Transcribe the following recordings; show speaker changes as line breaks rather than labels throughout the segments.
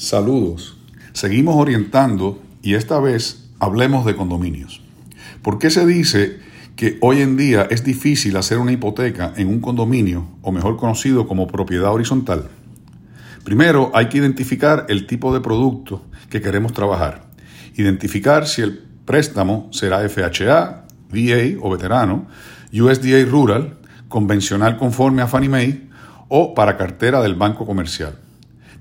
Saludos. Seguimos orientando y esta vez hablemos de condominios. ¿Por qué se dice que hoy en día es difícil hacer una hipoteca en un condominio, o mejor conocido como propiedad horizontal? Primero hay que identificar el tipo de producto que queremos trabajar. Identificar si el préstamo será FHA, VA o veterano, USDA Rural, convencional conforme a Fannie Mae o para cartera del banco comercial.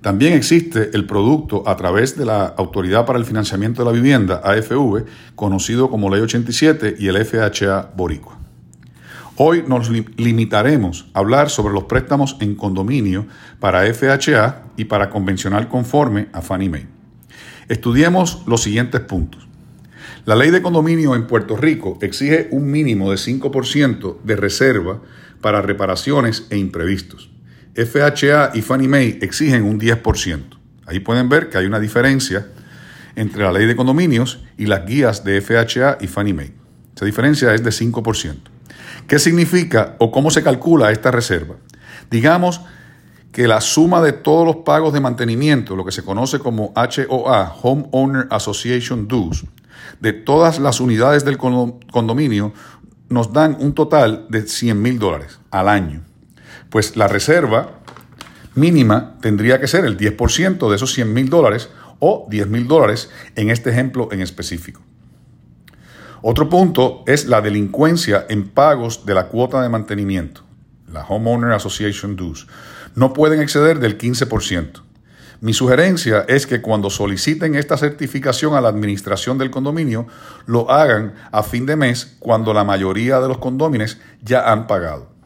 También existe el producto a través de la Autoridad para el Financiamiento de la Vivienda, AFV, conocido como Ley 87 y el FHA Boricua. Hoy nos limitaremos a hablar sobre los préstamos en condominio para FHA y para convencional conforme a Fannie Mae. Estudiemos los siguientes puntos. La ley de condominio en Puerto Rico exige un mínimo de 5% de reserva para reparaciones e imprevistos. FHA y Fannie Mae exigen un 10%. Ahí pueden ver que hay una diferencia entre la ley de condominios y las guías de FHA y Fannie Mae. Esa diferencia es de 5%. ¿Qué significa o cómo se calcula esta reserva? Digamos que la suma de todos los pagos de mantenimiento, lo que se conoce como HOA, Home Owner Association Dues, de todas las unidades del condominio, nos dan un total de 100 mil dólares al año pues la reserva mínima tendría que ser el 10% de esos 100 mil dólares o 10 mil dólares en este ejemplo en específico. Otro punto es la delincuencia en pagos de la cuota de mantenimiento, la Homeowner Association Dues. No pueden exceder del 15%. Mi sugerencia es que cuando soliciten esta certificación a la administración del condominio, lo hagan a fin de mes cuando la mayoría de los condóminos ya han pagado.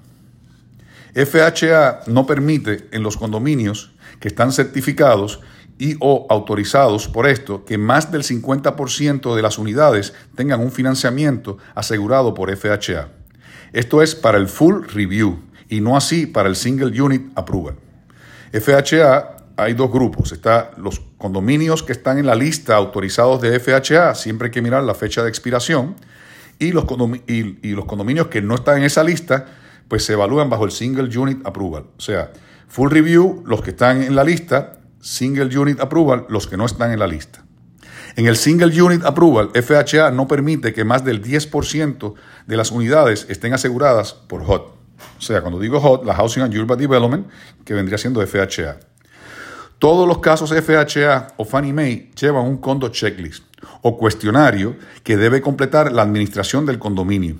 FHA no permite en los condominios que están certificados y o autorizados por esto que más del 50% de las unidades tengan un financiamiento asegurado por FHA. Esto es para el full review y no así para el single unit approval. FHA hay dos grupos. Está los condominios que están en la lista autorizados de FHA, siempre hay que mirar la fecha de expiración, y los, y los condominios que no están en esa lista pues se evalúan bajo el Single Unit Approval. O sea, Full Review, los que están en la lista, Single Unit Approval, los que no están en la lista. En el Single Unit Approval, FHA no permite que más del 10% de las unidades estén aseguradas por HOT. O sea, cuando digo HOT, la Housing and Urban Development, que vendría siendo FHA. Todos los casos FHA o Fannie Mae llevan un condo checklist o cuestionario que debe completar la administración del condominio.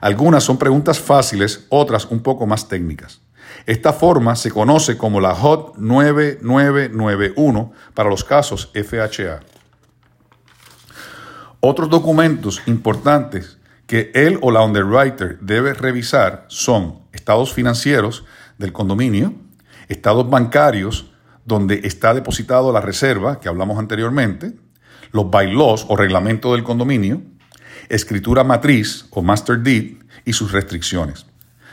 Algunas son preguntas fáciles, otras un poco más técnicas. Esta forma se conoce como la HOT 9991 para los casos FHA. Otros documentos importantes que él o la underwriter debe revisar son estados financieros del condominio, estados bancarios donde está depositado la reserva que hablamos anteriormente, los bylaws o reglamento del condominio, escritura matriz o master deed y sus restricciones.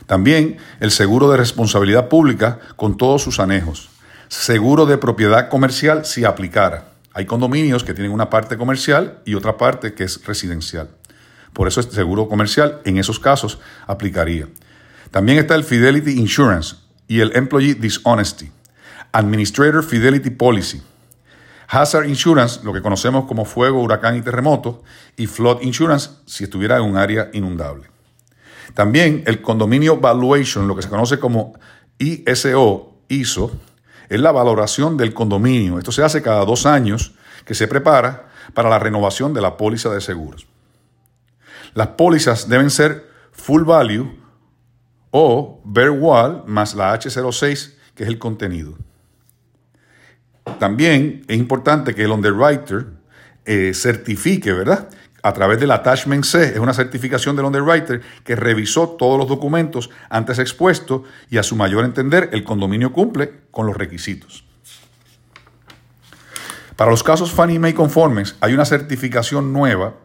También el seguro de responsabilidad pública con todos sus anejos. Seguro de propiedad comercial si aplicara. Hay condominios que tienen una parte comercial y otra parte que es residencial. Por eso este seguro comercial en esos casos aplicaría. También está el Fidelity Insurance y el Employee Dishonesty. Administrator Fidelity Policy Hazard Insurance, lo que conocemos como fuego, huracán y terremoto, y Flood Insurance si estuviera en un área inundable. También el condominio valuation, lo que se conoce como ISO, ISO, es la valoración del condominio. Esto se hace cada dos años que se prepara para la renovación de la póliza de seguros. Las pólizas deben ser full value o bare wall más la H06, que es el contenido. También es importante que el underwriter eh, certifique, ¿verdad? A través del attachment C, es una certificación del underwriter que revisó todos los documentos antes expuestos y a su mayor entender el condominio cumple con los requisitos. Para los casos Fannie Mae conformes hay una certificación nueva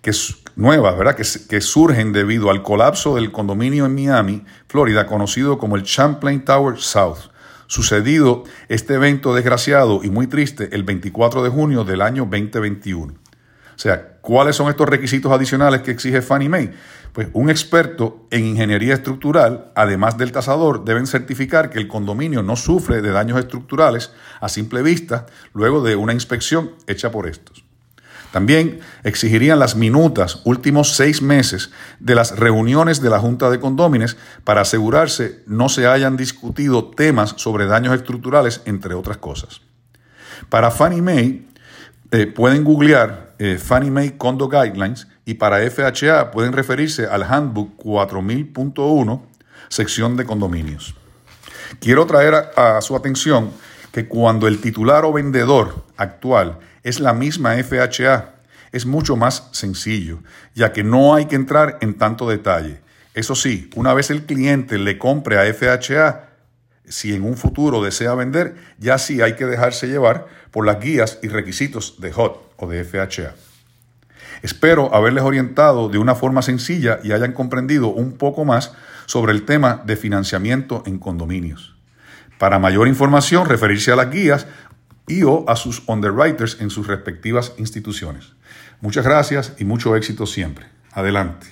que nueva, ¿verdad? Que, que, surgen debido al colapso del condominio en Miami, Florida, conocido como el Champlain Tower South sucedido este evento desgraciado y muy triste el 24 de junio del año 2021. sea, ¿cuáles son estos requisitos adicionales que exige Fannie Mae? Pues un experto en ingeniería estructural, además del tasador, deben certificar que el condominio no sufre de daños estructurales a simple vista luego de una inspección hecha por estos. También exigirían las minutas últimos seis meses de las reuniones de la Junta de Condómines para asegurarse no se hayan discutido temas sobre daños estructurales, entre otras cosas. Para Fannie Mae, eh, pueden googlear eh, Fannie Mae Condo Guidelines y para FHA pueden referirse al Handbook 4000.1, sección de condominios. Quiero traer a, su atención que cuando el titular o vendedor actual es la misma FHA, es mucho más sencillo, ya que no hay que entrar en tanto detalle. Eso sí, una vez el cliente le compre a FHA, si en un futuro desea vender, ya sí hay que dejarse llevar por las guías y requisitos de HOT o de FHA. Espero haberles orientado de una forma sencilla y hayan comprendido un poco más sobre el tema de financiamiento en condominios. Para mayor información, referirse a las guías y o a sus underwriters en sus respectivas instituciones. Muchas gracias y mucho éxito siempre. Adelante.